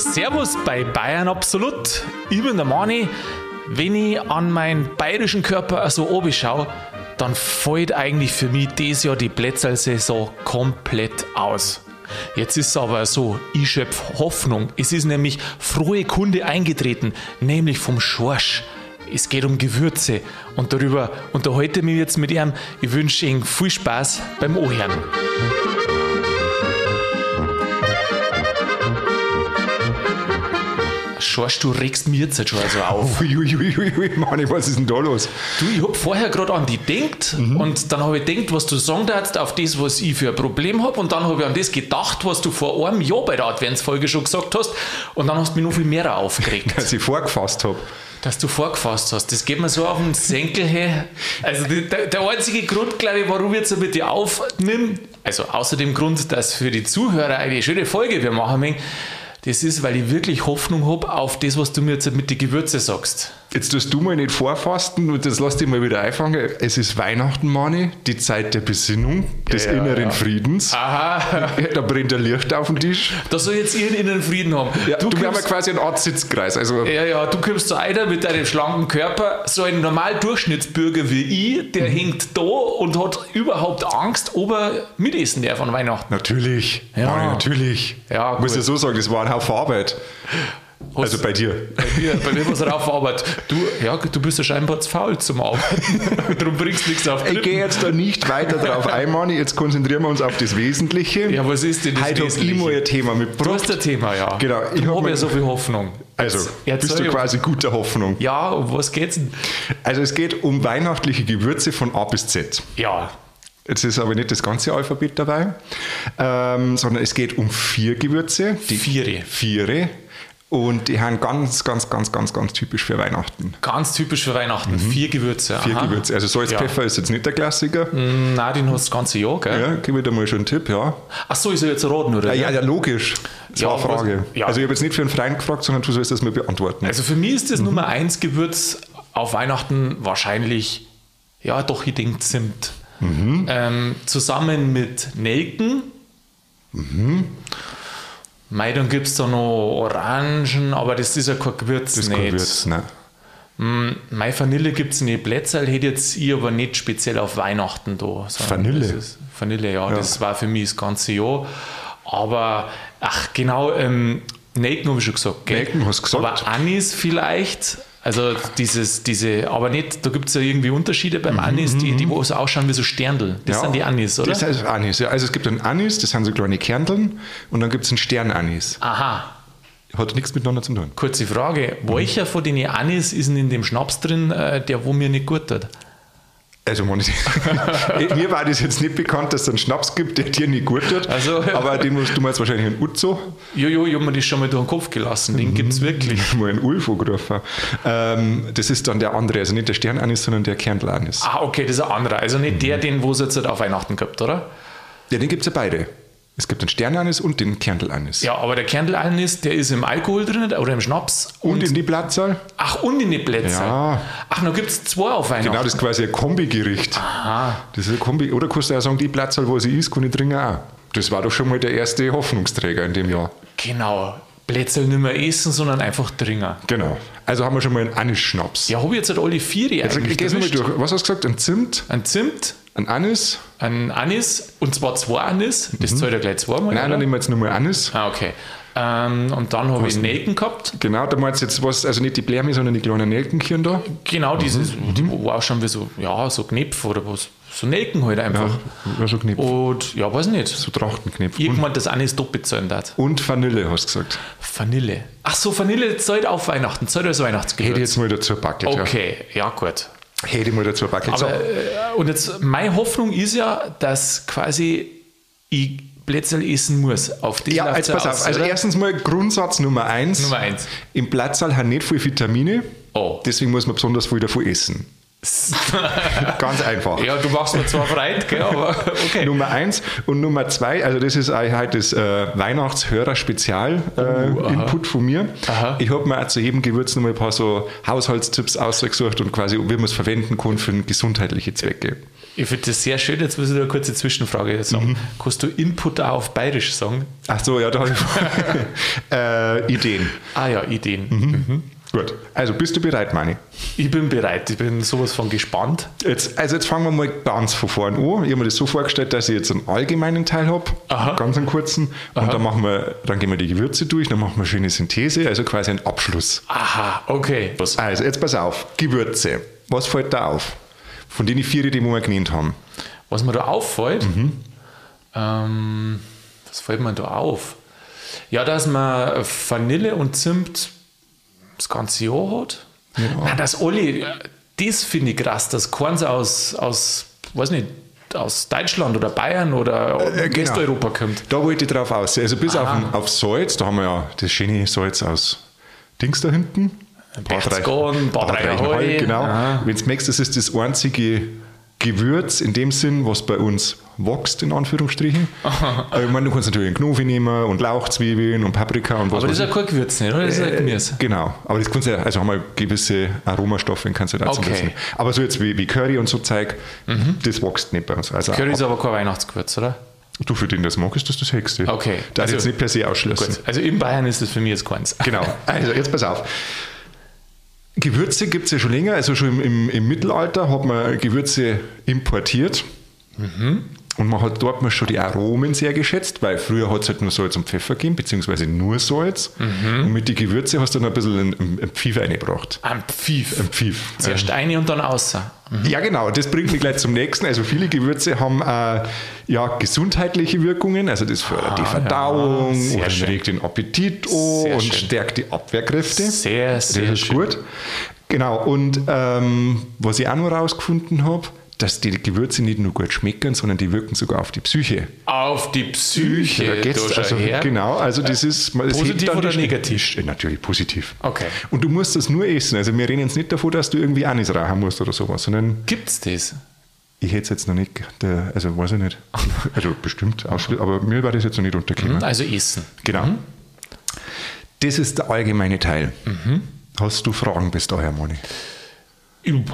Servus bei Bayern Absolut. Ich bin der Mani. Wenn ich an meinen bayerischen Körper so oben schaue, dann fällt eigentlich für mich dieses Jahr die Plätzl-Saison komplett aus. Jetzt ist es aber so, ich schöpfe Hoffnung. Es ist nämlich frohe Kunde eingetreten, nämlich vom Schorsch. Es geht um Gewürze und darüber unterhalte ich mich jetzt mit ihm. Ich wünsche Ihnen viel Spaß beim Ohren. Schorsch, du regst mir jetzt schon also auf. Uiuiuiui, Mann, was ist denn da los? Du, ich hab vorher gerade an die denkt und dann habe ich gedacht, was du sagen darfst, auf das, was ich für ein Problem habe und dann habe ich an das gedacht, was du vor einem Jahr bei der Adventsfolge schon gesagt hast und dann hast du mich noch viel mehr aufgeregt, Dass ich vorgefasst habe. dass du vorgefasst hast. Das geht mir so auf den Senkel her. Also der, der einzige Grund, glaube ich, warum ich jetzt mit dir aufnimm, also außer dem Grund, dass für die Zuhörer eine schöne Folge wir machen möchten, das ist, weil ich wirklich Hoffnung habe auf das, was du mir jetzt mit den Gewürze sagst. Jetzt tust du mal nicht vorfasten und das lass dich mal wieder einfangen. Es ist Weihnachten, Mani, die Zeit der Besinnung, des Ja, inneren ja. Friedens. Aha, Da brennt ein Licht auf dem Tisch. da soll jetzt ihren inneren Frieden haben. Ja, du, wir ja kommst, quasi einen Art Sitzkreis. Also, ja, ja, du kommst so einer mit deinem schlanken Körper, so ein normal Durchschnittsbürger wie ich, der hängt da und hat überhaupt Angst, ob er mitessen darf an Weihnachten. natürlich. Ja. Mani, natürlich. Ja, Muss gut. ja so sagen, das war ein Haufen Arbeit. Also bei dir. Bei mir, bei mir was drauf arbeitet. Du, ja, du bist ja scheinbar zu faul zum Arbeiten. Darum bringst du nichts auf die Ich gehe jetzt da nicht weiter drauf ein, Mani. Jetzt konzentrieren wir uns auf das Wesentliche. Ja, was ist denn das Heute habe ich Wesentliche? mal ein Thema Du mitgebracht. hast ein Thema, ja. Genau, ich Ich hab habe mir- ja so viel Hoffnung. Also, Jetzt bist du quasi guter Hoffnung. Ja, um was geht's denn? Also es geht um weihnachtliche Gewürze von A bis Z. Ja, Jetzt ist aber nicht das ganze Alphabet dabei, ähm, sondern es geht um vier Gewürze. Die Viere. Viere. Und die haben ganz, ganz, ganz, ganz, ganz typisch für Weihnachten. ganz typisch für Weihnachten. Vier Gewürze. Mhm. Vier aha. Gewürze. Also Salz, Ja. Ist jetzt nicht der Klassiker. Mm, Nein, den hast du das ganze Jahr, gell? Ja, gebe ich dir mal schon einen Tipp, ja. Ach so, ich soll jetzt raten, oder? Ja, ja, ja logisch. Das Ja, war eine was- Frage. ja. Also ich habe jetzt nicht für einen Freund gefragt, sondern du sollst das mal beantworten. Also für mich Mhm. ist das Nummer eins Gewürz auf Weihnachten wahrscheinlich, ja doch, ich denke Zimt. Mhm. Ähm, zusammen mit Nelken. Mhm. Mei, dann gibt es da noch Orangen, aber das ist ja kein Gewürz. das ist nicht. kein Gewürz, ne? Mai Vanille gibt es nicht. Blätzel hätte jetzt ich aber nicht speziell auf Weihnachten da. Vanille? Vanille, ja, das war für mich das ganze Jahr. Aber, ach genau, ähm, Nelken habe ich schon gesagt. Gell? Nelken hast du gesagt. Aber Anis vielleicht. Also dieses, diese, aber nicht, da gibt es ja irgendwie Unterschiede beim Anis, die, die wo so ausschauen wie so Sterndl. Das Mhm, Ja, sind die Anis, oder? Das heißt Anis, ja. Also es gibt einen Anis, das sind so kleine Kernteln und dann gibt es einen Sternanis. Aha, Hat nichts miteinander zu tun. kurze Frage. Mhm. Welcher von den Anis ist denn in dem Schnaps drin, äh, der wo mir nicht gut tut? Also mir war das jetzt nicht bekannt, dass es einen Schnaps gibt, der dir nicht gut tut. Also- aber den musst du meinst wahrscheinlich einen Uzo, Jojo, ich habe mir das schon mal durch den Kopf gelassen. Den gibt es wirklich. mal einen Ulf angerufen. Ähm, das ist dann der andere, also nicht der Sternanis, sondern der Kerntelanis. Ah, okay, das ist ein anderer. Also nicht Mhm. der, den wo es jetzt halt auf Weihnachten gibt, oder? Ja, den gibt es ja beide. Es gibt den Sternanis und den Kerntelanis. Ja, aber der Kernelanis, der ist im Alkohol drin oder im Schnaps. Und in die Platzzahl? ach, und in die Plätze. Ja. Ach, noch gibt es zwei auf Weihnachten. Genau, das ist quasi ein Kombigericht. Das ist ein Kombi. Oder kannst du auch sagen, die Platzzahl, wo sie ist, kann ich trinken auch. Das war doch schon mal der erste Hoffnungsträger in dem Jahr. Genau. Plätze nicht mehr essen, sondern einfach trinken. Genau. Also haben wir schon mal einen Anis-Schnaps. Ja, habe ich jetzt halt alle vier Jetzt eigentlich gehst du mal erwischt. durch. Was hast du gesagt? Ein Zimt, Ein Zimt, ein Anis. ein Anis, und zwar zwei Anis. Das zählt ja gleich zweimal. Mhm. Nein, oder? dann nehmen wir jetzt nur mal Anis. Ah, okay. Ähm, und dann habe ich Nelken gehabt. Genau, da meinst du jetzt was, also nicht die Blärme, sondern die kleinen Nelkenkirn da. Genau, dieses, Mhm. die wo auch schon wie so, ja, so Knepf oder was. So Nelken halt einfach. Ja, so Knipf. Und ja, weiß nicht. So Trachtenknipf. Und, Irgendwann das Anis doppelt zahlen hat. und Vanille, hast du gesagt. Vanille. Ach so, Vanille zahlt auf Weihnachten, zahlt als Weihnachtsgewürz. Hätte ich jetzt mal dazu gebackelt. Okay, ja gut. Hätte ich mal dazu. So. Aber, äh, und jetzt, meine Hoffnung ist ja, dass quasi ich Plätzl essen muss. Auf die Ja, jetzt pass aus, auf. Also oder? erstens mal Grundsatz Nummer eins. Nummer eins. Im Platzsaal haben nicht viel Vitamine. Oh. Deswegen muss man besonders viel davon essen. Ganz einfach. Ja, du machst mir zwar Freude, gell, aber okay. Nummer eins und Nummer zwei, also das ist eigentlich halt das äh, Weihnachtshörer-Spezial-Input von mir. Aha. Ich habe mir auch zu jedem Gewürz noch mal ein paar so Haushaltstipps ausgesucht und quasi, wie man es verwenden kann für gesundheitliche Zwecke. Ich finde das sehr schön. Jetzt muss ich da eine kurze Zwischenfrage sagen. Mhm. Kannst du Input auch auf Bayerisch sagen? Ach so, ja, da habe ich äh, Ideen. Ah ja, Ideen. Mhm. Mhm. Gut, also bist du bereit, Mani? Ich bin bereit, ich bin sowas von gespannt. Jetzt, also jetzt fangen wir mal ganz von vorne an. Ich habe mir das so vorgestellt, dass ich jetzt einen allgemeinen Teil habe, ganz einen kurzen, und Aha. dann machen wir, dann gehen wir die Gewürze durch, dann machen wir eine schöne Synthese, also quasi einen Abschluss. Aha, okay. Was? Also jetzt pass auf, Gewürze. Was fällt da auf? Von den vier, die wir genannt haben. Was mir da auffällt? Mhm. Ähm, was fällt mir da auf? Ja, dass man Vanille und Zimt das ganze Jahr hat. Ja. Nein, das alle, das finde ich krass, dass keins aus, aus, weiß nicht, aus Deutschland oder Bayern oder äh, genau. Westeuropa kommt. Da wollte ich drauf aus. Also bis auf, auf Salz, da haben wir ja das schöne Salz aus Dings da hinten. Bad Reichenhall, Bad Reichenhall, genau. Wenn du merkst, das ist das einzige Gewürz in dem Sinn, was bei uns wächst, in Anführungsstrichen. Aha. Ich meine, du kannst natürlich einen Knofi nehmen und Lauchzwiebeln und Paprika und was Aber das ist ja kein Gewürz nicht, oder? Das ist ja Gemüse. Genau, aber das kannst du ja, also haben wir gewisse Aromastoffe, kannst du dazu okay. Lassen. Aber so jetzt wie, wie, Curry und so Zeug, mhm. das wächst nicht bei uns. Also Curry ist aber kein Weihnachtsgewürz, oder? Du, für den das magst, ist das das. Okay. Das also, jetzt nicht per se ausschließen. Gut. Also in Bayern ist das für mich jetzt keins. Genau. Also jetzt pass auf. Gewürze gibt es ja schon länger, also schon im, im, im, Mittelalter hat man Gewürze importiert. Mhm. Und man hat dort mal schon die Aromen sehr geschätzt, weil früher hat es halt nur Salz und Pfeffer gegeben, beziehungsweise nur Salz. Mhm. Und mit den Gewürzen hast du dann ein bisschen ein, ein Pfiff reingebracht. Ein Pfiff? Ein Pfiff. Zuerst eine und dann außer. Mhm. Ja, genau. Das bringt mich gleich zum nächsten. Also viele Gewürze haben äh, ja gesundheitliche Wirkungen. Also das fördert ah, die Verdauung ja, regt den Appetit an und schön. stärkt die Abwehrkräfte. Sehr, sehr Das ist schön. gut. Genau. Und ähm, was ich auch noch rausgefunden habe, dass die Gewürze nicht nur gut schmecken, sondern die wirken sogar auf die Psyche. Auf die Psyche? Da geht's also, her. Genau, also das ist... Das positiv oder negativ? Natürlich positiv. Okay. Und du musst das nur essen. Also wir reden jetzt nicht davon, dass du irgendwie Anis rauchen musst oder sowas, sondern... Gibt's das? Ich hätte es jetzt noch nicht, also weiß ich nicht, also bestimmt, aber mir war das jetzt noch nicht untergekommen. Mhm, also essen. Genau. Mhm. Das ist der allgemeine Teil. Mhm. Hast du Fragen bis daher, Moni?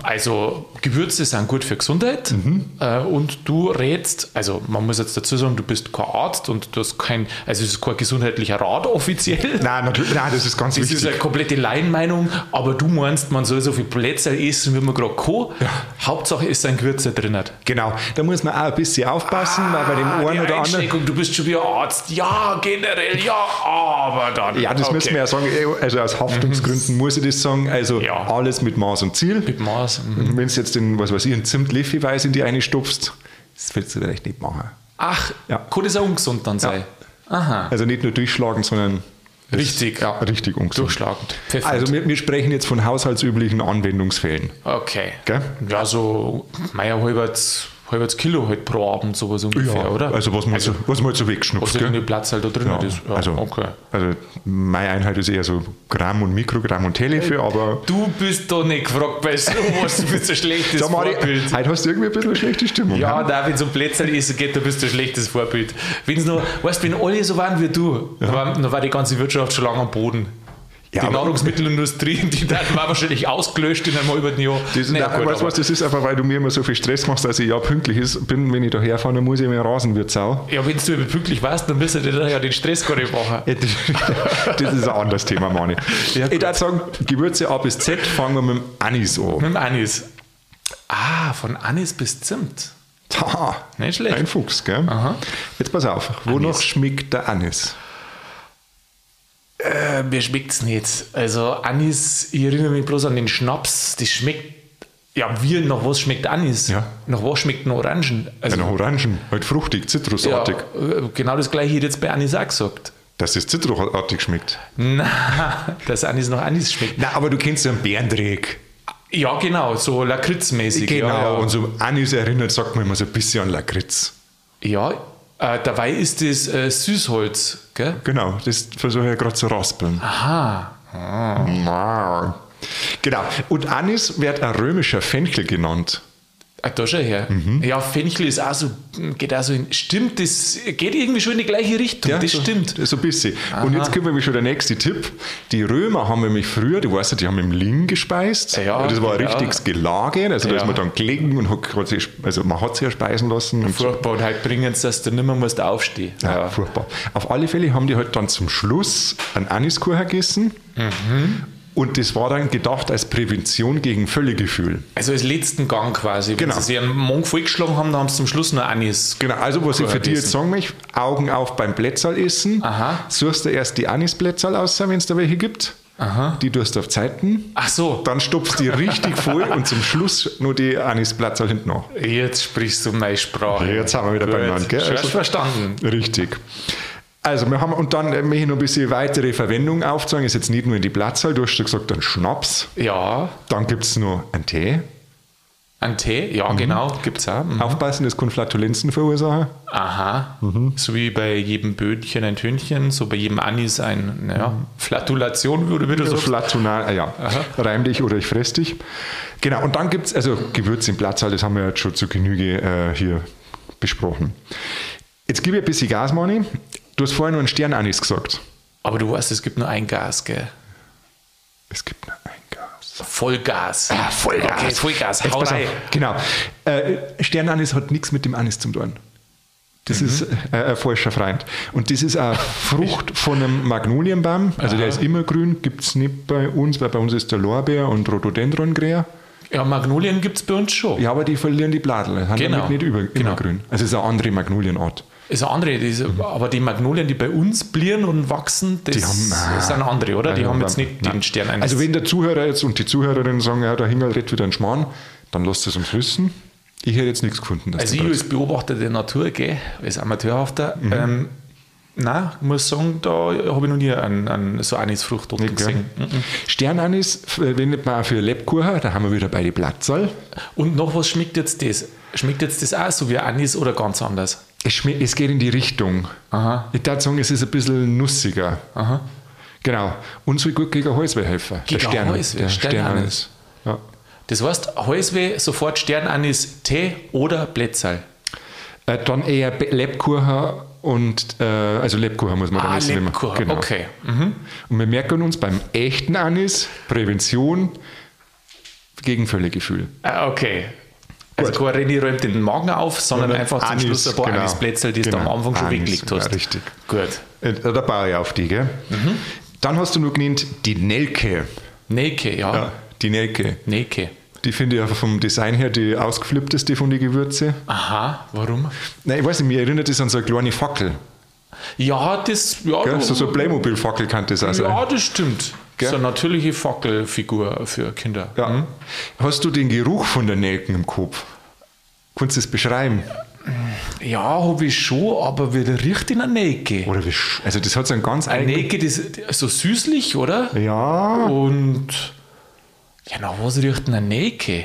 Also Gewürze sind gut für Gesundheit mhm. äh, und du rätst, also man muss jetzt dazu sagen, du bist kein Arzt und du hast kein, also es ist kein gesundheitlicher Rat offiziell. Nein, natürlich, nein, das ist ganz das wichtig. Das ist eine komplette Laienmeinung, aber du meinst, man soll so viel Plätze essen, wie man gerade kann. Ja. Hauptsache ist ein Gewürze drin. Genau, da muss man auch ein bisschen aufpassen, ah, weil bei dem einen oder anderen... Du bist schon wieder Arzt, ja, generell, ja, aber dann... Ja, das okay. müssen wir ja sagen, also aus Haftungsgründen mhm. muss ich das sagen, also ja. alles mit Maß und Ziel. Mit Maß. Mhm. Wenn du jetzt den, was weiß ich, einen Zimt-Leffi-Weiß in die eine stopfst, das willst du vielleicht nicht machen. Ach, ja. kann das auch ungesund dann sein? Ja. Aha. Also nicht nur durchschlagen, sondern Richtig, ja. Richtig ungesund. Durchschlagend. Perfekt. Also wir, wir, sprechen jetzt von haushaltsüblichen Anwendungsfällen. Okay. Gell? Ja, so Meier halbert halbes Kilo halt pro Abend, sowas ungefähr, ja, oder? Also was man, also, so, was man halt so wegschnupft. Was irgendwie Platz halt da drin ja, ist. Ja, also, okay. also meine Einheit ist eher so Gramm und Mikrogramm und Telefe, aber... Du bist doch nicht gefragt bei sowas, du bist ein schlechtes Sag mal, Vorbild. Heute hast du irgendwie ein bisschen eine schlechte Stimmung. Ja, da wenn es um Plätze ist, geht, da bist du ein schlechtes Vorbild. Wenn es noch, weißt wenn alle so waren wie du, ja. dann war die ganze Wirtschaft schon lange am Boden. Ja, die Nahrungsmittelindustrie, die dann war wahrscheinlich ausgelöscht in einem halben Jahr. Das, naja, gut, weißt, was, das ist einfach, weil du mir immer so viel Stress machst, dass ich ja pünktlich ist, bin, wenn ich da herfahre, dann muss ich mir rasen wie Sau. Ja, wenn du pünktlich warst, dann müsstest du ja den Stress gar nicht machen. Das, ist ein anderes Thema, Mani. Ja, ich würde sagen, Gewürze A bis Z fangen wir mit dem Anis an. Mit dem Anis. Ah, von Anis bis Zimt. Ha, nicht schlecht. Ein Fuchs, gell? Aha. Jetzt pass auf, wonach schmeckt der Anis? Äh, mir schmeckt es nicht. Also Anis, ich erinnere mich bloß an den Schnaps, das schmeckt ja, wie, nach was schmeckt Anis? Ja. Nach was schmeckt ein Orangen? Also, ja, nach Orangen, halt fruchtig, zitrusartig. Ja, äh, genau das gleiche hätte jetzt bei Anis auch gesagt. Dass es zitrusartig schmeckt? Nein, dass Anis nach Anis schmeckt. Nein, aber du kennst ja einen Bärendreck. Ja, genau, so lakritzmäßig. Genau, ja, ja. und so Anis erinnert, sagt man immer so ein bisschen an Lakritz. Ja, äh, dabei ist das äh, Süßholz, gell? Genau, das versuche ich gerade zu raspeln. Aha. Ah. Genau. Und Anis wird ein römischer Fenchel genannt. Ah, da schon her. Mhm. Ja, Fenchel ist auch so, geht auch so in, stimmt, das geht irgendwie schon in die gleiche Richtung, das so, stimmt. So ein bisschen. Und jetzt kommt nämlich schon der nächste Tipp. Die Römer haben nämlich früher, du weißt ja, die haben im Ling gespeist. Ja, das war ein ja. richtiges Gelage. Also da Ja. ist man dann gelegen und hat, sich, also man hat sich ja speisen lassen. Und. Furchtbar und halt bringen sie, dass du nicht mehr musst aufstehen. Ja, furchtbar. Auf alle Fälle haben die halt dann zum Schluss einen Aniskuchen gegessen. Mhm. Und das war dann gedacht als Prävention gegen Völlegefühl. Also als letzten Gang quasi. Wenn Genau. sie einen Monk vollgeschlagen haben, dann haben sie zum Schluss noch Anis. Genau, also was ich für dich jetzt sagen möchte, Augen auf beim Blätterl essen. Aha. Suchst du erst die Anisblätterl aus, wenn es da welche gibt. Aha. Die tust du auf Zeiten. Ach so, Dann stopfst du die richtig voll und zum Schluss nur die Anisblätterl hinten nach. jetzt sprichst du meine Sprache. Jetzt haben wir wieder Gut. beieinander, gell? Schon Also- verstanden. Richtig. Also wir haben, und dann äh, möchte ich noch ein bisschen weitere Verwendung aufzeigen. Ist jetzt nicht nur in die Platzzahl, du hast ja gesagt, dann Schnaps. Ja, Dann gibt es noch einen Tee. ein Tee, ja genau, gibt's auch. Mhm. Aufpassen, das kann Flatulenzen verursachen. Aha. Mhm. So wie bei jedem Böhnchen ein Tönchen, so bei jedem Anis ein, naja, Flatulation, würde wieder so. Flatunal, ja, reim dich oder ich fress dich. Genau, und dann gibt es, also Gewürze im Platzsaal, das haben wir jetzt schon zu Genüge äh, hier besprochen. Jetzt gebe ich ein bisschen Gas, Mani. Du hast vorhin noch einen Sternanis gesagt. Aber du weißt, es gibt nur ein Gas, gell? Es gibt nur ein Gas. Vollgas. Ah, Vollgas. Okay, Vollgas, hau rein. Genau. Äh, Sternanis hat nichts mit dem Anis zu tun. Das ist äh, ein falscher Freund. Und das ist eine Frucht von einem Magnolienbaum. Also der ist immer grün, gibt es nicht bei uns, weil bei uns ist der Lorbeer und Rhododendron grär. Ja, Magnolien gibt es bei uns schon. Ja, aber die verlieren die Bladel, haben Genau. damit nicht über, Genau. immer grün. Also es ist eine andere Magnolienart. Ist eine andere, diese, aber die Magnolien, die bei uns blieren und wachsen, das Die haben- sind andere, oder? Die Also, haben jetzt nein. nicht den Stern eines. Also wenn der Zuhörer jetzt und die Zuhörerinnen sagen, ja, der Hingel redet wieder einen Schmarrn, dann lasst es uns wissen. Ich hätte jetzt nichts gefunden. Also ich als Beobachter der Natur, gell, als Amateurhafter, Mhm. ähm, nein, ich muss sagen, da habe ich noch nie einen, einen, so eine Frucht dort Nicht, gesehen. Mhm. Sternanis verwendet man auch für Lebkuchen, da haben wir wieder bei die Platzal. Und noch was schmeckt jetzt das? Schmeckt jetzt das auch so wie Anis oder ganz anders? Es, es geht in die Richtung. Aha. Ich würde sagen, es ist ein bisschen nussiger. Aha. Genau. Und soll gut gegen Halsweh helfen. Der Stern- Halsweh, der Sternanis. Ja. Das heißt, Halsweh, sofort Sternanis, Tee oder Blätterl. Äh, dann eher Lebkuchen und, äh, also Lebkuchen muss man dann Ah, essen. wenn man- Lebkuchen, Genau. okay. Mhm. Und wir merken uns beim echten Anis Prävention gegen Völlegefühl. Ah, okay. Also kein René räumt den Magen auf, sondern Sondern einfach zum Anis, Schluss ein paar genau. Anisplätzchen, die du Genau. am Anfang schon Anis, weggelegt hast. ja, richtig. Gut. Äh, Da baue ich auf die, gell? Mhm. Dann hast du noch genannt die Nelke. Nelke, ja. Ja, die Nelke. Nelke. Die finde ich einfach vom Design her die ausgeflippteste von den Gewürze. Aha, warum? Nein, ich weiß nicht, mir erinnert das an so eine kleine Fackel. Ja, das, ja, Gell? du- So, so eine Playmobil-Fackel kann das auch sein. ja, das stimmt. Gell? So eine natürliche Fackelfigur für Kinder. Ja. Hast du den Geruch von der Nelken im Kopf? Kannst du das beschreiben? Ja, habe ich schon, aber wie riecht denn eine Nelke? Oder wie, also das hat so einen ganz Eine eigenen... Nelke, das ist so süßlich, oder? Ja, Und ja, nach was riecht eine Nelke?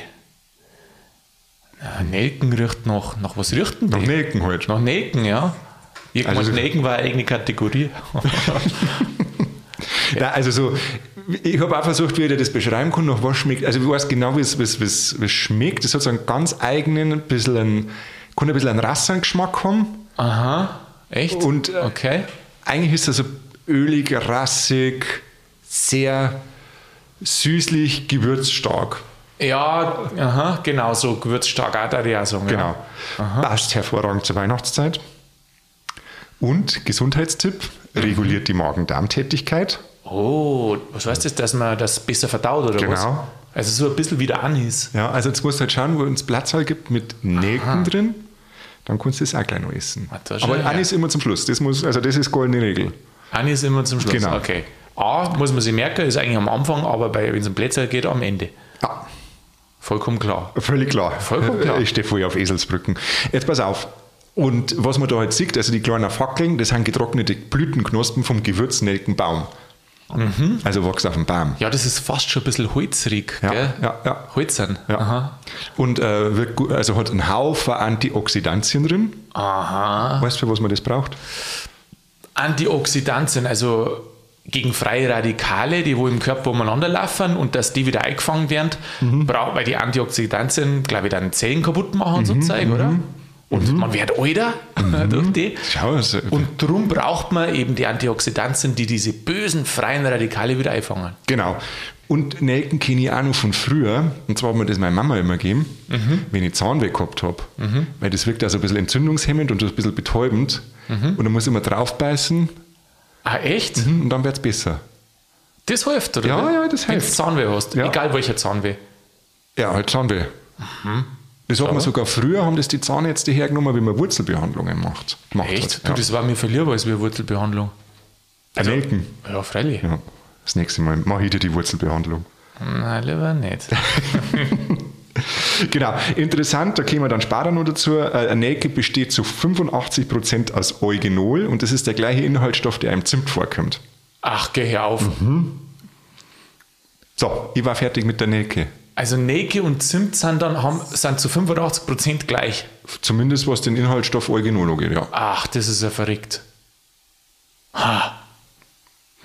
Na, Nelken riecht nach, nach was riecht denn die? nach Nelken halt. Nach Nelken, ja. Irgendwann Also- Nelken war eine eigene Kategorie. Nein, also so, ich habe auch versucht, wie ich das beschreiben kann, nach was schmeckt. Also ich weiß genau, wie es, wie es, wie es, wie es schmeckt. Das hat so einen ganz eigenen, ein bisschen einen, kann ein bisschen einen Rassengeschmack haben. Aha, echt? Und, äh, okay. Eigentlich ist er so ölig, rassig, sehr süßlich, gewürzstark. Ja, aha, genau, so gewürzstark auch der ja sagen. Genau. Passt hervorragend zur Weihnachtszeit. Und Gesundheitstipp, reguliert die Magen-Darm-Tätigkeit. Ja. Oh, was heißt das, dass man das besser verdaut oder was? Genau. Also so ein bisschen wie der Anis. Ja, also jetzt musst du halt schauen, wo es Platzhall gibt mit Nelken drin. Dann kannst du das auch gleich noch essen. Ah, ist Aber ja- eines immer zum Schluss. Das muss, also das ist goldene Regel. Anis immer zum Schluss. Genau. Okay. A, muss man sich merken, ist eigentlich am Anfang, aber wenn es um Plätze geht, am Ende. Ja, Vollkommen klar. völlig klar. Vollkommen klar. Ich stehe voll auf Eselsbrücken. Jetzt pass auf. Und was man da halt sieht, also die kleinen Fackeln, das sind getrocknete Blütenknospen vom Gewürznelkenbaum. Also wächst auf dem Baum. Ja, das ist fast schon ein bisschen holzrig, Ja, gell? ja, ja. Holzern. Ja. Aha. Und äh, wird gut, also hat einen Haufen Antioxidantien drin. Aha. Weißt du, für was man das braucht? Antioxidantien, also gegen freie Radikale, die wo im Körper umeinander laufen und dass die wieder eingefangen werden, Mhm. braucht, weil die Antioxidantien, glaube ich, dann Zellen kaputt machen, so Mhm. Zeug, oder? Und man wird älter durch die. Schau, also, Und darum braucht man eben die Antioxidantien, die diese bösen freien Radikale wieder einfangen. Genau. Und Nelken kenne ich auch noch von früher. Und zwar hat mir das meine Mama immer gegeben, wenn ich Zahnweh gehabt habe. Weil das wirkt also ein bisschen entzündungshemmend und ein bisschen betäubend. Und dann muss ich immer draufbeißen Ah, echt? und dann wird es besser. Das hilft, oder? Ja, ja, das Wenn du hilft. Zahnweh hast, Ja. egal welcher Zahnweh. Ja, halt Zahnweh. Das hat man sogar früher, haben das die Zahnärzte hergenommen, wie man Wurzelbehandlungen macht. Gemacht Echt? Hat. Du, Ja. das war mir viel lieber als wie eine Wurzelbehandlung. Also, Nelken. Ja, freilich. Ja. Das nächste Mal mache ich dir die Wurzelbehandlung. Nein, lieber nicht. Genau, interessant, da kommen wir dann später noch dazu. Äh, Eine Nelke besteht zu 85% aus Eugenol und das ist der gleiche Inhaltsstoff, der im Zimt vorkommt. Ach, geh auf. Mhm. So, ich war fertig mit der Nelke. Also Nelke und Zimt sind dann haben, sind zu 85% gleich. Zumindest was den Inhaltsstoff Eugenol angeht, ja. Ach, das ist ja verrückt. Ha,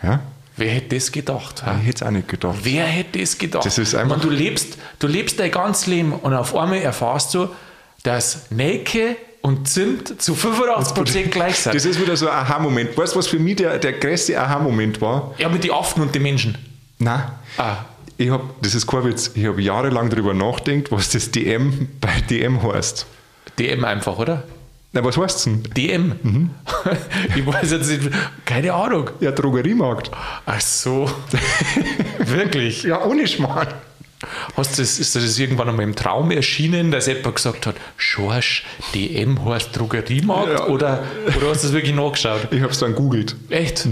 ja. wer hätte das gedacht? Ich hätte es auch nicht gedacht. Wer hätte das gedacht? Das ist einfach- du, lebst, du lebst dein ganzes Leben und auf einmal erfahrst du, dass Nelke und Zimt zu 85% gleich sind. Das ist wieder so ein Aha-Moment. Weißt du, was für mich der, der größte Aha-Moment war? ja, mit den Affen und den Menschen. Nein. Ah, Ich hab, das ist kein Witz, ich habe jahrelang darüber nachgedacht, was das DM bei DM heißt. DM einfach, oder? Na, was heißt denn? DM. Mhm. ich weiß jetzt nicht, keine Ahnung. Ja, Drogeriemarkt. Ach so. Wirklich. Ja, ohne Schmarrn. Hast das, ist das irgendwann einmal im Traum erschienen, dass jemand gesagt hat, Schorsch, DM heißt Drogeriemarkt? Ja. Oder, oder hast du das wirklich nachgeschaut? Ich habe es dann googelt, Echt?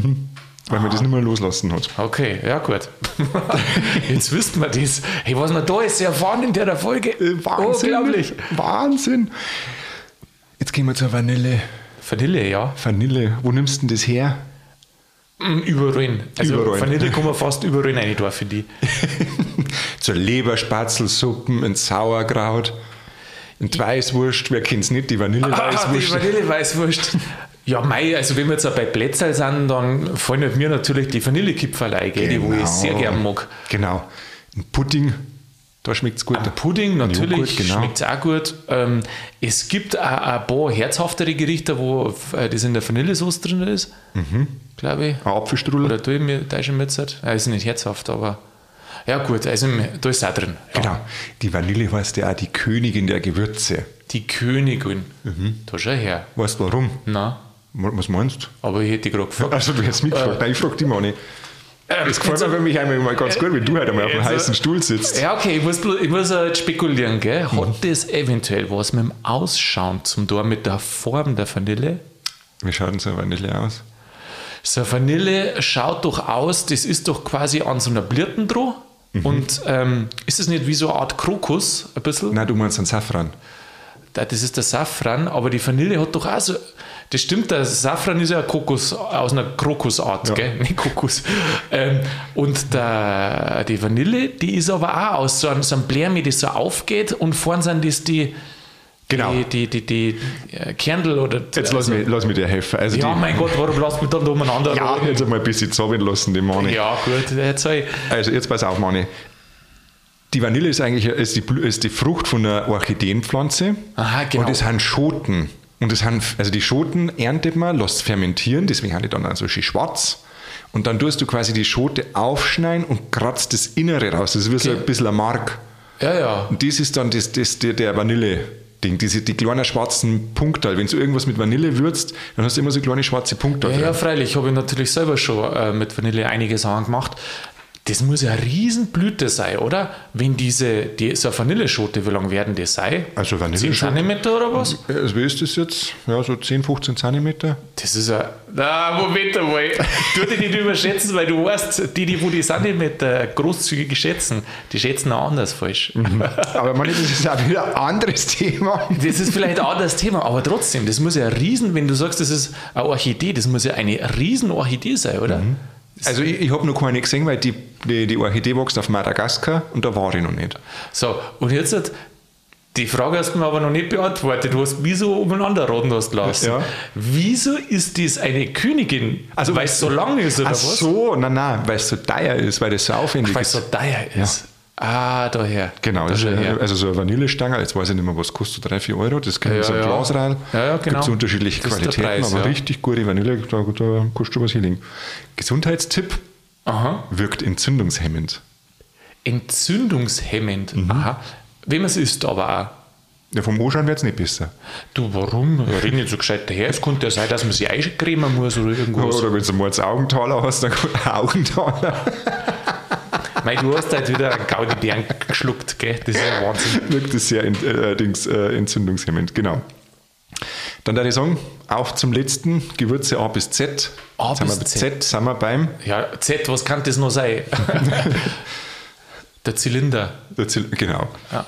Weil mir das nicht mehr loslassen hat. Okay, ja gut. Jetzt wüssten wir das. Hey, was wir da jetzt erfahren in der Folge. Äh, Unglaublich. Wahnsinn. Jetzt gehen wir zur Vanille. Vanille, ja. Vanille, wo nimmst du denn das her? Mm, Überall. Also Überall. Vanille kann man fast überall rein tun, finde ich. zur Leberspatzelsuppen, ein Sauerkraut, ein Weißwurst. Wer kennt es nicht? Die Ah, die Vanilleweißwurst. Ja, mei, also wenn wir jetzt auch bei Plätzl sind, dann fallen halt mir natürlich die Vanillekipferl ein, gell, die wo ich sehr gern mag. Genau. Ein Pudding, da schmeckt es gut. Ein Pudding, natürlich, genau. schmeckt es auch gut. Ähm, es gibt auch ein paar herzhaftere Gerichte, wo äh, das in der Vanillesauce drin ist, glaube ich. Ein Apfelstrudel. Oder ich mir da schon mit? Ja, ist nicht herzhaft, aber ja gut, also da ist auch drin. Ja. Genau. Die Vanille heißt ja auch die Königin der Gewürze. Die Königin. Mhm. Da schau her. Weißt du warum? Na, Was meinst du? aber ich hätte gerade gefragt. Also, du hättest mich gefragt. Nein, ich frage dich mal nicht. Das gefällt mir für mich einmal mal ganz gut, wenn du halt einmal auf einem äh, heißen Stuhl sitzt. Ja, okay, ich muss, ich muss halt spekulieren, gell? Mhm. Hat das eventuell was mit dem Ausschauen zum Tor, mit der Form der Vanille? Wie schaut denn so eine Vanille aus? So eine Vanille schaut doch aus, das ist doch quasi an so einer Blirten dran. Und ähm, ist das nicht wie so eine Art Krokus, ein bisschen? Nein, du meinst einen Safran. Da- Das ist der Safran, aber die Vanille hat doch auch so. Das stimmt, der Safran ist ja ein Kokos, aus einer Krokusart, Ja. gell? Nicht Kokos. Ähm, und der, die Vanille, die ist aber auch aus so einem, so einem Blärmi, das so aufgeht und vorne sind das die, Genau. die, die, die, die äh, Kernel oder. Jetzt lass, mich, lass mich dir helfen. Also Ja, die, mein Gott, warum lasst mich dann da umeinander ja, reden? jetzt einmal ein bisschen zaubern lassen, die Mani. Ja, gut, jetzt soll ich. Also jetzt pass auf, Mani. Die Vanille ist eigentlich ist die, ist die Frucht von einer Orchideenpflanze. Aha, genau. Und das sind Schoten. Und das sind, also die Schoten erntet man, lässt fermentieren, deswegen haben die dann so schön schwarz. Und dann tust du quasi die Schote aufschneiden und kratzt das Innere raus. Das ist wie so Okay. ein bisschen ein Mark. Ja, ja. Und das ist dann das, das, der, der Vanille-Ding, diese, die kleinen schwarzen Punkte. Wenn du irgendwas mit Vanille würzt, dann hast du immer so kleine schwarze Punkte. Ja, drin. ja, freilich, habe ich natürlich selber schon äh, mit Vanille einige Sachen gemacht. Das muss ja eine Riesenblüte sein, oder? Wenn diese, die, so eine Vanilleschote, wie lang werden die sein? Also 10 Vanilleschote. cm oder was? Also wie ist das jetzt? Ja, so 10, 15 Zentimeter. Das ist ja. Na, Moment einmal. Tu dich nicht überschätzen, weil du weißt, die, die, wo die Zentimeter großzügig schätzen, die schätzen auch anders falsch. Aber man, das ist auch wieder ein anderes Thema. Das ist vielleicht ein anderes Thema, aber trotzdem, das muss ja ein Riesen, wenn du sagst, das ist eine Orchidee, das muss ja eine Riesenorchidee sein, oder? Also ich, ich habe noch keine gesehen, weil die, die, die Orchidee wächst auf Madagaskar und da war ich noch nicht. So, und jetzt, hat- Die Frage hast du mir aber noch nicht beantwortet. Du hast wieso umeinander raten hast lassen. Ja. Wieso ist das eine Königin? Also weil es so lang ist oder Ach was? so, nein, nein, weil es so teuer ist, weil das so aufwendig Weil es ist. so teuer ist. Ah, daher. Genau, ist, daher. also so eine Vanillestange, jetzt weiß ich nicht mehr, was kostet, 3, 4 Euro, das kennt Ja, so ein ja. Glasreil. Ja, ja, genau. Gibt es unterschiedliche Das ist Qualitäten, Preis, aber ja. richtig gute Vanille, da, da kostet schon was hier liegen. Gesundheitstipp, Aha. wirkt entzündungshemmend. Entzündungshemmend. Mhm. Aha. Wenn man es isst, aber auch. Ja, vom Anschauen wird es nicht besser. Du, warum? Rede nicht so gescheit daher. Es könnte ja sein, dass man sich eincremen muss oder irgendwas. Oder wenn du mal jetzt Augentaler hast, dann Augentaler. Mei, du hast halt wieder einen Gaudi-Bären geschluckt, gell? Das ist ja Wahnsinn. wirkt es sehr ent, äh, Dings, äh, entzündungshemmend, genau. Dann würde ich sagen, auf zum letzten, Gewürze A bis Z. A sind wir bis bei Z, sind wir beim Ja, Z, was kann das noch sein? Der Zylinder. der Zil genau. Ja.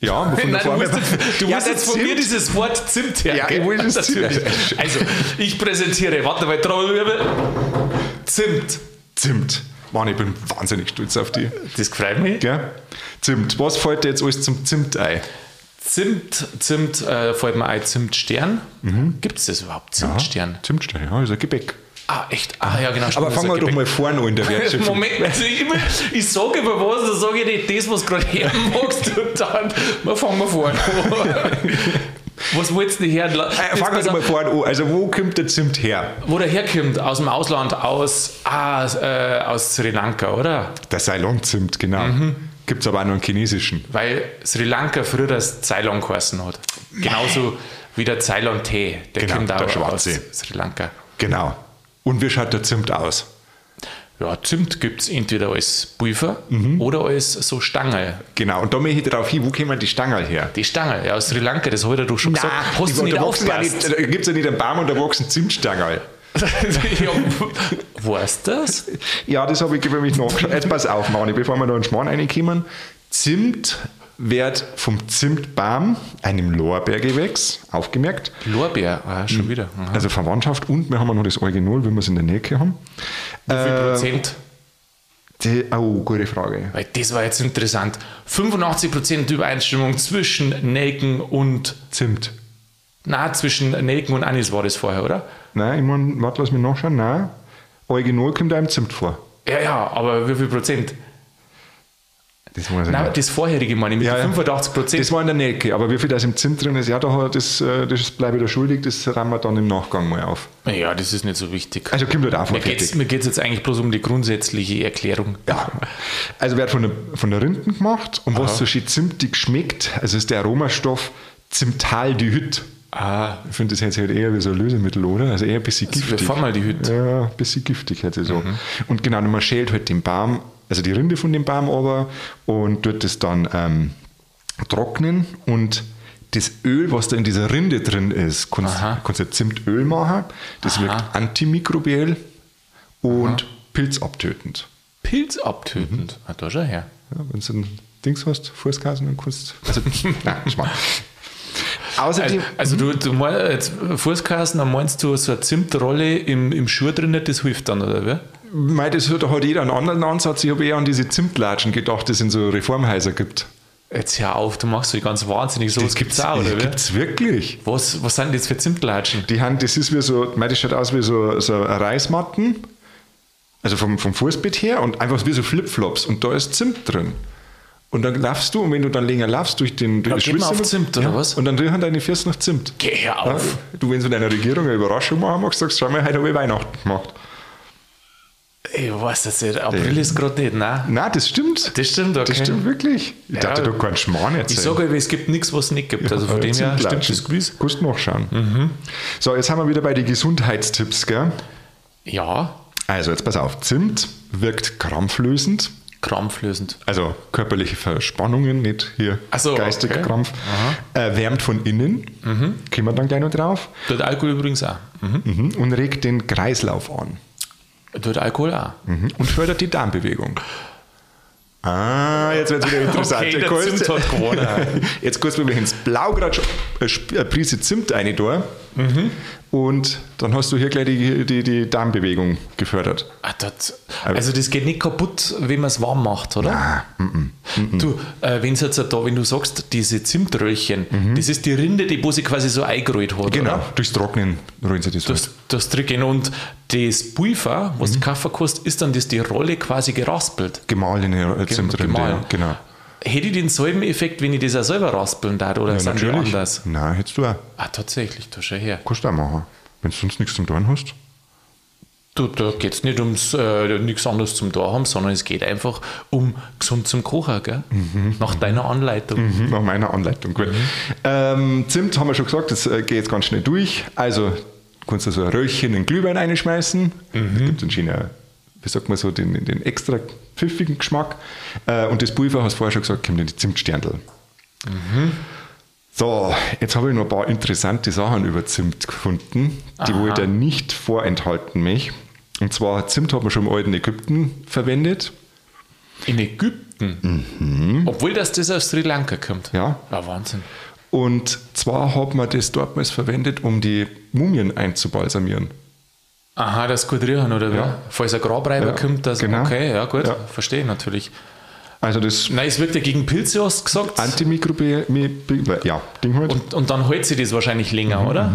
Ja, wovon Nein, du musst, jetzt, du Ja, musst jetzt von mir dieses Wort Zimt her. Ja, ich will das Zimt. Also, ich präsentiere, warte mal, Trommelwirbel. Zimt. Zimt. Mann, ich bin wahnsinnig stolz auf die. Das freut mich. Gell? Zimt. Was fällt dir jetzt alles zum Zimt ein? Zimt, Zimt, äh, fällt mir ein Zimtstern. Gibt es das überhaupt? Zimtstern? Zimtstern, ja, ist ein Gebäck. Ah, echt? Ah, ja, genau. Aber fangen wir doch mal vorne an in der Wertschöpfung. Moment, also ich, ich sage über was, dann sage ich nicht das, was du gerade hören magst und dann wir fangen wir vorne an. Was wolltest du hören? Äh, fangen wir mal vorne an. Also, wo kommt der Zimt her? Wo der herkommt, aus dem Ausland, aus, ah, äh, aus Sri Lanka, oder? Der Ceylon-Zimt, genau. Mhm. Gibt es aber auch noch einen chinesischen. Weil Sri Lanka früher das Ceylon geheißen hat. Genauso wie der Ceylon-Tee. Der Genau, kommt der auch aus schwarze. Sri Lanka. Genau. Und wie schaut der Zimt aus? Ja, Zimt gibt es entweder als Pulver Mhm. oder als so Stange. Genau. Und da möchte ich darauf hin, wo kommen die Stangen her? Die Stange, ja, aus Sri Lanka, das habe ich dir doch schon gesagt. Hast du nicht da aufgepasst? nicht, da gibt es ja nicht einen Baum und da wachsen Zimtstangen. ja, weißt du das? Ja, das habe ich über mich nachgeschaut. Jetzt pass auf, Mani, bevor wir da in den Schmarrn reinkommen. Zimt wird vom Zimtbaum, einem Lorbeergewächs, aufgemerkt. Lorbeer, ah, schon wieder. Aha. Also Verwandtschaft und wir haben noch das Original, wenn wir es in der Nähe haben. Wie viel Äh, Prozent? Die, oh, gute Frage. Weil das war jetzt interessant. 85% Übereinstimmung zwischen Nelken und, Zimt. na, zwischen Nelken und Anis war das vorher, oder? Nein, ich meine, warte, lass mich nachschauen. Nein, Original kommt einem Zimt vor. Ja, ja, aber wie viel Prozent? Das weiß ich Nein, nicht. das vorherige meine ich mit Ja, ja. 85 Prozent. Das war in der Nelke, aber wie viel das im Zimt drin ist, ja, da, das, äh, das bleibe ich da schuldig, das räumen wir dann im Nachgang mal auf. Ja, das ist nicht so wichtig. Also kommt halt auch mir mal geht es jetzt eigentlich bloß um die grundsätzliche Erklärung. Ja. Also wird von der, von der Rinden gemacht und was so schön zimtig schmeckt, also ist der Aromastoff Zimtaldehyd. Ah, Ich finde, das sich halt eher wie so ein Lösemittel, oder? Also eher ein bisschen wird giftig. Formaldehyd. Ja, ein bisschen giftig hätte so. Mhm. Und genau, man schält halt den Baum, also die Rinde von dem Baum aber und tut das dann ähm, trocknen und das Öl, was da in dieser Rinde drin ist, kannst Aha. kannst du Zimtöl machen. Das Aha. wirkt antimikrobiell und pilzabtötend. Pilz abtötend. Mhm. Ah, da schau her. Ja, wenn du ein Dings hast, Fußkassen, dann kannst. Also, nein, Schmarrn. Außerdem, Also, also du, du meinst, jetzt Fußkasten, dann meinst du so eine Zimtrolle im, im Schuh drin, das hilft dann, oder wie? mei, das hat, da hat jeder einen anderen Ansatz. Ich habe eher an diese Zimtlatschen gedacht, die es in so Reformhäuser gibt. Jetzt hör auf, du machst so ganz wahnsinnig. So was gibt's auch, oder wie? Gibt's wirklich? Was, was sind das für Zimtlatschen? Die haben, das ist wie so, mei, das schaut aus wie so, so Reismatten, also vom, vom Fußbett her und einfach wie so Flipflops und da ist Zimt drin. Und dann laufst du und wenn du dann länger laufst durch den durch Ja, man auf Zimt, oder was? Und dann riechen deine Füße nach Zimt. Geh hör Ja, auf. du, wenn du deiner Regierung eine Überraschung machen magst, sagst du, schau mal, heute habe ich Weihnachten gemacht. Ich weiß das nicht. April ist gerade nicht, nein. Nein, das stimmt. Das stimmt, okay. Das stimmt wirklich. Ich Ja. dachte, du kannst Schmarrn Ich erzählen. sage euch, es gibt nichts, was es nicht gibt. Also von Ja, dem her stimmt das gewiss. Kannst nachschauen. So, jetzt haben wir wieder bei den Gesundheitstipps, gell? Ja, Also, jetzt pass auf. Zimt wirkt krampflösend. Krampflösend. Also körperliche Verspannungen, nicht hier so, geistiger okay. Mhm. Krampf. Äh, wärmt von innen, kommen wir dann gleich noch drauf. Tut Alkohol übrigens auch. Mhm. Mhm. Und regt den Kreislauf an. Tut Alkohol auch. Mhm. Und fördert die Darmbewegung. Ah, jetzt wird es wieder interessant. Okay, hat gewonnen. Jetzt kurz, wenn wir ins Blaugrad schon eine Sp- eine Prise Zimt rein tun, Und dann hast du hier gleich die, die, die Darmbewegung gefördert. Ah, das, also das geht nicht kaputt, wenn man es warm macht, oder? Du, äh, wenn jetzt da, wenn du sagst, diese Zimtröllchen, das ist die Rinde, die wo sie quasi so eingerollt hat, Genau, oder? durchs Trocknen rollen sie das. Das, das Drücken und das Pulver, was du kaufen kannst, ist dann das die Rolle quasi geraspelt. Gemahlene Zimtrinde, gemahlen. ja, genau. Hätte ich denselben Effekt, wenn ich das auch selber raspeln darf, oder Ja, sind die natürlich. anders? Nein, hättest du auch. Ah, tatsächlich, da schau her. Kannst du auch machen. Wenn du sonst nichts zum Tun hast. Du, da geht es nicht ums äh, nichts anderes zum da haben, sondern es geht einfach um gesund zum Kochen, gell? Nach deiner Anleitung. Mhm, Nach meiner Anleitung. Gut. Ähm, Zimt haben wir schon gesagt, das äh, geht jetzt ganz schnell durch. Also du kannst du so ein Röllchen in Glühwein reinschmeißen. Das gibt einen schönen, wie sagt man so, den, den extra pfiffigen Geschmack. Äh, und das Pulver, hast du vorher schon gesagt, kommt in die Zimtsterndl. So, jetzt habe ich noch ein paar interessante Sachen über Zimt gefunden, die wo ich dir nicht vorenthalten möchte. Und zwar, Zimt hat man schon im alten Ägypten verwendet. In Ägypten. Obwohl das, das aus Sri Lanka kommt. Ja. Ja, Wahnsinn. Und zwar hat man das dortmals verwendet, um die Mumien einzubalsamieren. Aha, das gut riechen, oder wie? Ja. Falls ein Grabreiber Ja, kommt, das genau. okay, ja gut, Ja. verstehe ich natürlich. Also das Nein, es wirkt ja gegen Pilze, hast du gesagt. Antimikrobiell, ja, Ding halt. Und, und dann hält sich das wahrscheinlich länger, oder?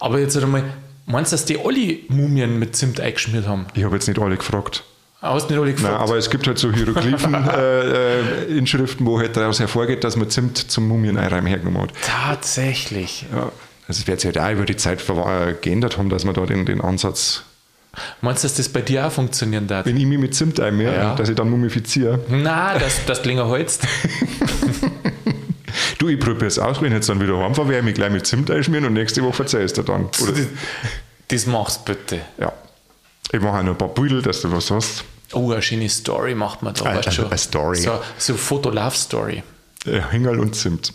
Aber jetzt einmal, meinst du, dass die alle Mumien mit Zimt eingeschmiert haben? ich habe jetzt nicht alle gefragt. Hast du nicht alle Nein, gefragt? aber es gibt halt so Hieroglyphen-Inschriften, äh, äh, wo halt daraus hervorgeht, dass man Zimt zum Mumien-Einreiben hergenommen hat. Tatsächlich. Ja. Also es wird sich halt auch über die Zeit äh, geändert haben, dass man da den, den Ansatz, Meinst du, dass das bei dir auch funktionieren darf? wenn ich mich mit Zimt einmehr, Ja. dass ich dann mumifiziere. Nein, dass das du länger hältst. Du, ich probiere es aus, wenn ich jetzt dann wieder heimfahre, werde ich mich gleich mit Zimt einschmieren und nächste Woche verzeihst du dann. Oder, Das, das machst bitte. ja. Ich mache auch noch ein paar Bilder, dass du was hast. Oh, eine schöne Story macht man da. Eine- weißt du schon. eine Story. So, so Foto-Love-Story. Äh, Hingerl und Zimt.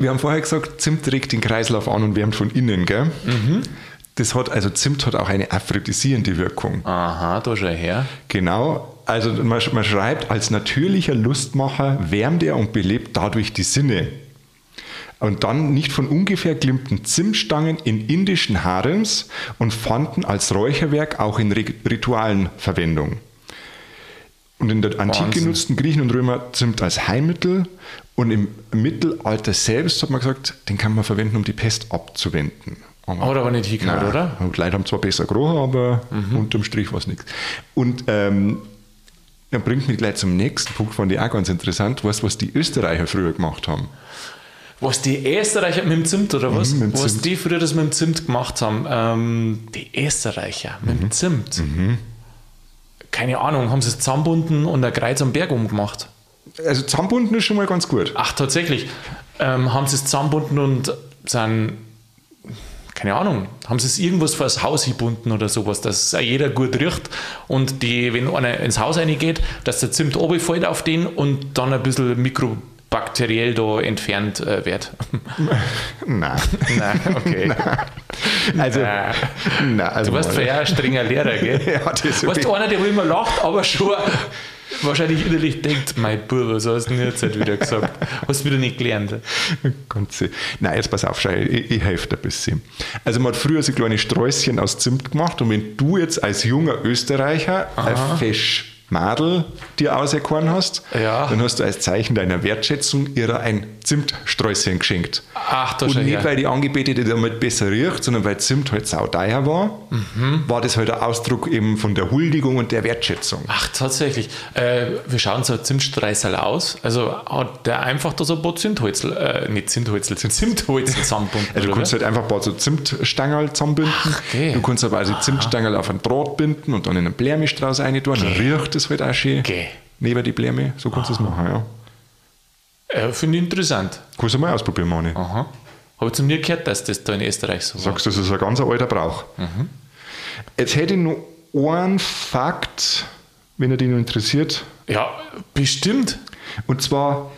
Wir haben vorher gesagt, Zimt regt den Kreislauf an und wärmt von innen, gell? Das hat, also Zimt hat auch eine aphrodisierende Wirkung. Aha, da schau her. Genau, also man, man schreibt, als natürlicher Lustmacher wärmt er und belebt dadurch die Sinne. Und dann nicht von ungefähr glimmten Zimtstangen in indischen Harems und fanden als Räucherwerk auch in Ri- Ritualen Verwendung. Und in der Antike Wahnsinn. nutzten Griechen und Römer Zimt als Heilmittel und im Mittelalter selbst hat man gesagt, den kann man verwenden, um die Pest abzuwenden. Hat aber nicht hingehört, oder? Und Leute haben zwar besser gerochen, aber unterm Strich war es nichts. Und ähm, er bringt mich gleich zum nächsten Punkt, fand ich auch ganz interessant. Weißt du, was die Österreicher früher gemacht haben? Was die Österreicher mit dem Zimt oder was? Mhm, mit dem was Zimt. die früher das mit dem Zimt gemacht haben. Ähm, die Österreicher mit Mhm. dem Zimt. Keine Ahnung, haben sie es zusammenbunden und ein Kreuz am Berg umgemacht. Also zusammenbunden ist schon mal ganz gut. Ach, tatsächlich. Ähm, haben sie es zusammenbunden und sind, keine Ahnung, haben sie es irgendwas vor das Haus gebunden oder sowas, dass jeder gut riecht und die, wenn einer ins Haus reingeht, dass der Zimt runterfällt auf den und dann ein bisschen mikrobakteriell da entfernt äh, wird. Nein. Nein, okay. Also, Nein. nein, also Du warst vorher ein strenger Lehrer, gell? Ja, das Weißt du, einer, der immer lacht, aber schon wahrscheinlich innerlich denkt, mein Bub, was hast du denn jetzt halt wieder gesagt? Hast du wieder nicht gelernt. Ganze. Nein, jetzt pass auf, schau, ich, ich helfe dir ein bisschen. Also man hat früher so kleine Sträußchen aus Zimt gemacht und wenn du jetzt als junger Österreicher ein fesch Madel dir auserkoren hast, Ja. dann hast du als Zeichen deiner Wertschätzung ihrer ein Zimtsträußchen geschenkt. Ach, da und nicht, her. weil die Angebetete damit besser riecht, sondern weil Zimt halt sauteuer war, Mhm. war das halt ein Ausdruck eben von der Huldigung und der Wertschätzung. Ach, tatsächlich. Äh, wir schauen so ein Zimtstreißel aus. Also hat der einfach da so ein paar Zimtholzel, äh, nicht Zimtholzel, Zimtholzel zusammenbunden. Also du kannst halt einfach ein paar so Zimtstangerl zusammenbinden. okay. Du kannst aber also Zimtstangerl auf einen Draht binden und dann in einen Blärmischstrauß rein tun. Dann riecht es halt auch schön. Okay. Neben die Blärme. So kannst du es machen, ja. Äh, Finde ich interessant. Kannst du mal ausprobieren, Mani. Aha. Habe ich zu mir gehört, dass das da in Österreich so war. Sagst du, das ist ein ganz alter Brauch. Mhm. Jetzt hätte ich noch einen Fakt, wenn er dich noch interessiert. Ja, bestimmt. Und zwar,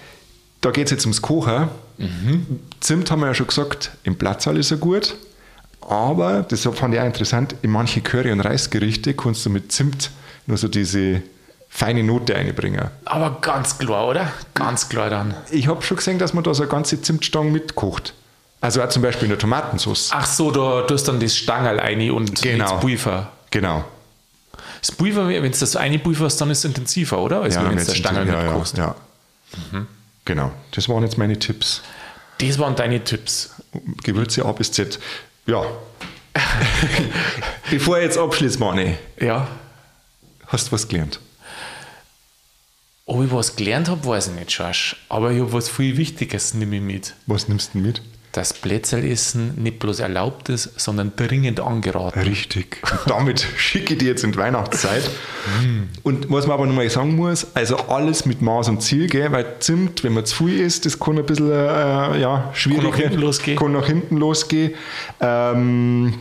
da geht es jetzt ums Kochen. Mhm. Zimt haben wir ja schon gesagt, im Platzsaal ist er gut. Aber, das fand ich auch interessant, in manche Curry- und Reisgerichte kannst du mit Zimt nur so diese feine Note einbringen. Aber ganz klar, oder? Ganz klar dann. Ich habe schon gesehen, dass man da so eine ganze Zimtstange mitkocht. Also auch zum Beispiel in der Tomatensauce. Ach so, da tust du dann das Stangerl rein und Genau. das Pulver. Genau. Das Pulver, wenn du das eine Pulver hast, dann ist es intensiver, oder? Als wenn du der Stangerl ja, ja, mitkochst. ja. Genau. Das waren jetzt meine Tipps. Das waren deine Tipps. Gewürze A bis Z. Ja. Bevor ich jetzt abschließe, Mani, Ja. Hast du was gelernt? Ob ich was gelernt habe, weiß ich nicht, Schorsch. Aber ich habe was viel Wichtiges nehme ich mit. Was nimmst du mit? Dass Plätzelessen nicht bloß erlaubt ist, sondern dringend angeraten. Richtig. Damit schicke ich dir jetzt in die Weihnachtszeit. Und was man aber nochmal sagen muss, also alles mit Maß und Ziel, gell? weil Zimt, wenn man zu viel isst, das kann ein bisschen äh, ja, schwierig nach hinten losgehen. Kann nach hinten losgehen. Ähm,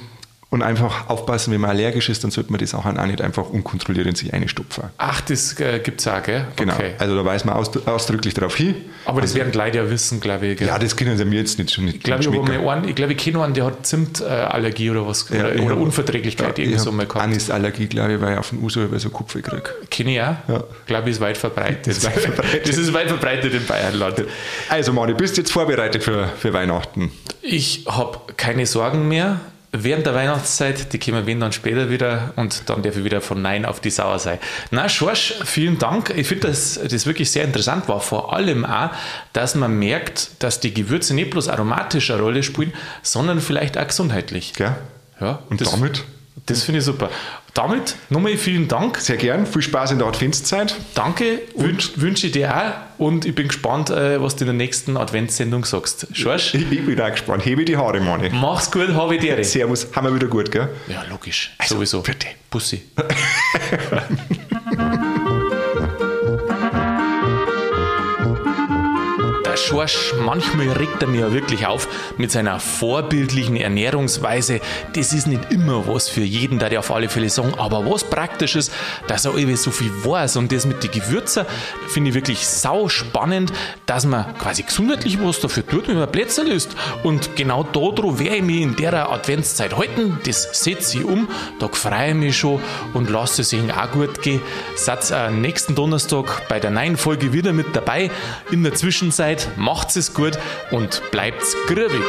und einfach aufpassen, wenn man allergisch ist, dann sollte man Sachen auch nicht einfach unkontrolliert in sich einstopfen. Ach, das äh, gibt es auch, gell? Genau. Okay. Also da weist man aus, ausdrücklich darauf hin. Aber das werden Leute ja wissen, glaube ich. Gell? Ja, das können sie mir jetzt nicht schon nicht Ich glaube, ich, einen, ich, glaube, ich kenne einen, der hat Zimtallergie oder was, Ja, oder, oder hab- Unverträglichkeit Ja, irgendwie so mal gehabt. Anisallergie, glaube ich, weil ich auf den Uso über so Kupfer kriege. Kenne ich auch. Ja. Glaube ich, ist weit verbreitet. Ist weit verbreitet. Das ist weit verbreitet im Bayernland. Also Mani, bist du jetzt vorbereitet für, für Weihnachten? Ich habe keine Sorgen mehr. Während der Weihnachtszeit, die kommen wenn dann später wieder und dann darf ich wieder von Nein auf die Sauer sein. Na, Schorsch, vielen Dank. Ich finde, dass das wirklich sehr interessant war. Vor allem auch, dass man merkt, dass die Gewürze nicht bloß aromatisch eine Rolle spielen, sondern vielleicht auch gesundheitlich. Gell? Ja, Und damit Das finde ich super. Damit nochmal vielen Dank. sehr gern. Viel Spaß in der Adventszeit. Danke, wünsch, wünsche ich dir auch und ich bin gespannt, äh, was du in der nächsten Adventssendung sagst. Schorsch, Ich, ich bin auch gespannt. Hebe die Haare, Mani. mach's gut, habe ich dir. Servus. Haben wir wieder gut, gell? Ja, logisch. Also, Sowieso. bitte. Bussi. Schorsch, manchmal regt er mir ja wirklich auf mit seiner vorbildlichen Ernährungsweise. Das ist nicht immer was für jeden, da der auf alle Fälle sagen, aber was praktisch ist, dass er so viel weiß. Und das mit den Gewürzen finde ich wirklich sau spannend, dass man quasi gesundheitlich was dafür tut, wenn man Plätzchen isst. Und genau darum werde ich mich in der Adventszeit halten. Das setze ich um. Da freue ich mich schon und lasse es Ihnen auch gut gehen. Äh, nächsten Donnerstag bei der neuen Folge wieder mit dabei. In der Zwischenzeit macht's es gut und bleibt's grübig.